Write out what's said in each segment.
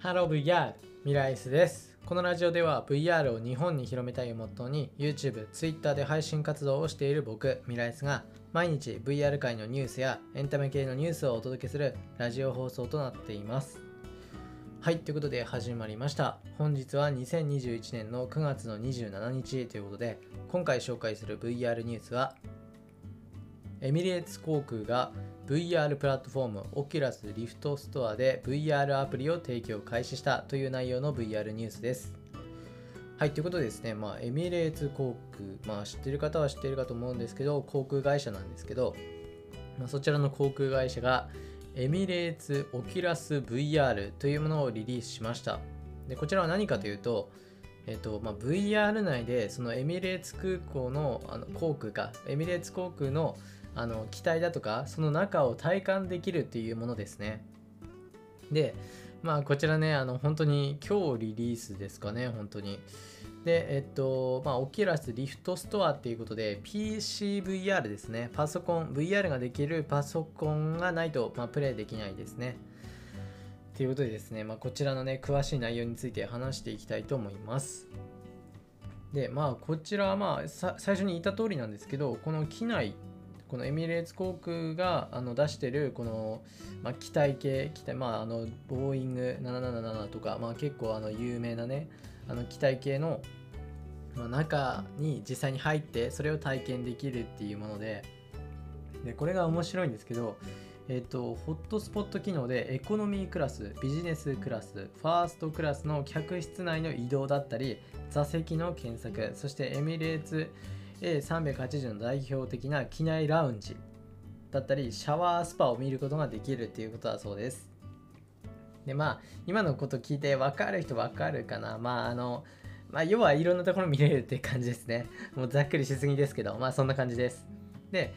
ハロー VR ミライスです。このラジオでは VR を日本に広めたいをモットーに YouTube、Twitter で配信活動をしている僕ミライスが毎日 VR 界のニュースやエンタメ系のニュースをお届けするラジオ放送となっています。はいということで始まりました。本日は2021年の9月の27日ということで今回紹介する VR ニュースはエミレーツ航空が VR プラットフォーム Oculus Rift ストアで VR アプリを提供開始したという内容の VR ニュースです。はい、ということでですね、まあ、エミレーツ航空、まあ、知ってる方は知ってるかと思うんですけど、航空会社なんですけど、まあ、そちらの航空会社がエミレーツオキュラス VR というものをリリースしました。でこちらは何かというと、えっとまあ、VR 内でそのエミレーツ空港のあの航空か、エミレーツ航空のあの機体だとかその中を体感できるっていうものですね。でまあこちらねあの本当に今日リリースですかね本当に。でえっとまあ Oculus Rift ストアっていうことで PCVR ですね。パソコン VR ができるパソコンがないと、まあ、プレイできないですね。ということでですね、まあ、こちらのね詳しい内容について話していきたいと思います。でまあこちらはまあ最初に言った通りなんですけどこの機内このエミレーツ航空があの出してるこの、まあ、機体系機体まああのボーイング777とか、まあ、結構あの有名なねあの機体系の、中に実際に入ってそれを体験できるっていうものででこれが面白いんですけどえっ、と、ホットスポット機能でエコノミークラス、ビジネスクラス、ファーストクラスの客室内の移動だったり、座席の検索、そしてエミレーツ A380 の代表的な機内ラウンジだったりシャワースパを見ることができるっていうことだそうです。でまあ今のこと聞いて分かる人分かるかな。まああのまあ要はいろんなところ見れるって感じですね。もうざっくりしすぎですけどまあそんな感じです。で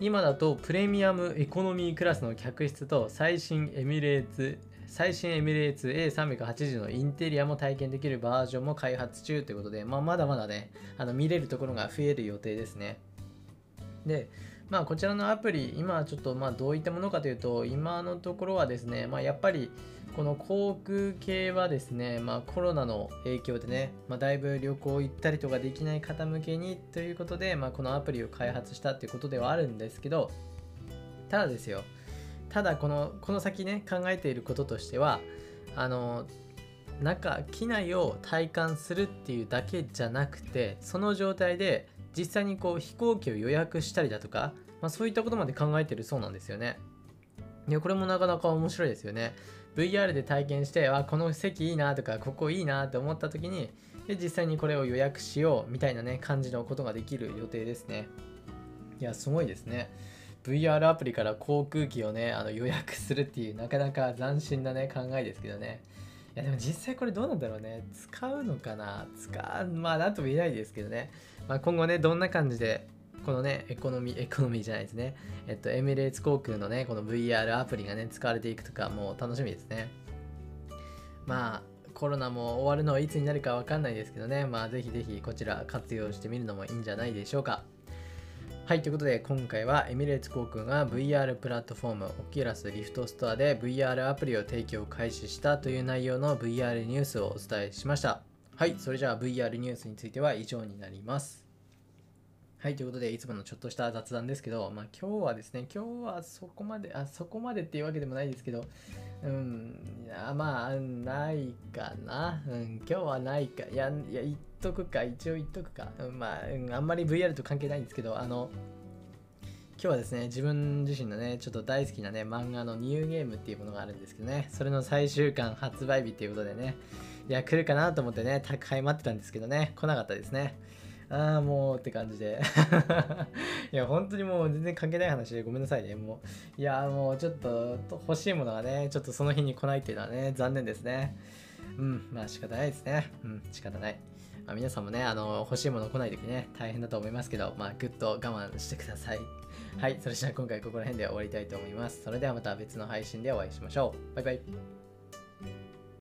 今だとプレミアムエコノミークラスの客室と最新エミレーツ最新エミレーツ A380 のインテリアも体験できるバージョンも開発中ということで、まあ、まだまだね、あの見れるところが増える予定ですね。で、まあ、こちらのアプリ、今ちょっとまあどういったものかというと、今のところはですね、まあ、やっぱりこの航空系はですね、まあ、コロナの影響でね、まあ、だいぶ旅行行ったりとかできない方向けにということで、まあ、このアプリを開発したっていうことではあるんですけど、ただですよ、ただこのこの先ね考えていることとしてはあの中機内を体感するっていうだけじゃなくてその状態で実際にこう飛行機を予約したりだとか、まあ、そういったことまで考えてるそうなんですよね。いこれもなかなか面白いですよね。VR で体験してあこの席いいなとかここいいなって思った時にで実際にこれを予約しようみたいなね感じのことができる予定ですね。いやすごいですね。VR アプリから航空機をねあの予約するっていうなかなか斬新なね考えですけどね。いやでも実際これどうなんだろうね。使うのかな？使うまあなんとも言えないですけどね、まあ、今後ねどんな感じでこのねエコノミーエコノミーじゃないですね。えっとエミレーツ航空のねこの VR アプリがね使われていくとかもう楽しみですね。まあコロナも終わるのはいつになるかわかんないですけどね。まあぜひぜひこちら活用してみるのもいいんじゃないでしょうか。はい、ということで今回はエミレーツ航空が VR プラットフォーム Oculus Rift ストアで VR アプリを提供開始したという内容の VR ニュースをお伝えしました。はい、それじゃあ VR ニュースについては以上になります。はい、ということでいつものちょっとした雑談ですけど、まあ今日はですね、今日はそこまで、あ、そこまでっていうわけでもないですけど、うん、まあ、ないかな。うん、今日はないか。いや、いや、とくか、一応言っとくか。うんまあ、あんまり VR と関係ないんですけど、あの、今日はですね、自分自身のね、ちょっと大好きなね、漫画のニューゲームっていうものがあるんですけどね、それの最終巻発売日っていうことでね、いや、来るかなと思ってね、高い待ってたんですけどね、来なかったですね。ああ、もうって感じで。いや、本当にもう全然関係ない話でごめんなさいね。もう、いや、もうちょっと欲しいものがね、ちょっとその日に来ないっていうのはね、残念ですね。うん、まあ仕方ないですね。うん、仕方ない。まあ、皆さんもね、あの、欲しいもの来ない時ね、大変だと思いますけど、まあ、ぐっと我慢してください。はい、それじゃあ今回ここら辺で終わりたいと思います。それではまた別の配信でお会いしましょう。バイバイ。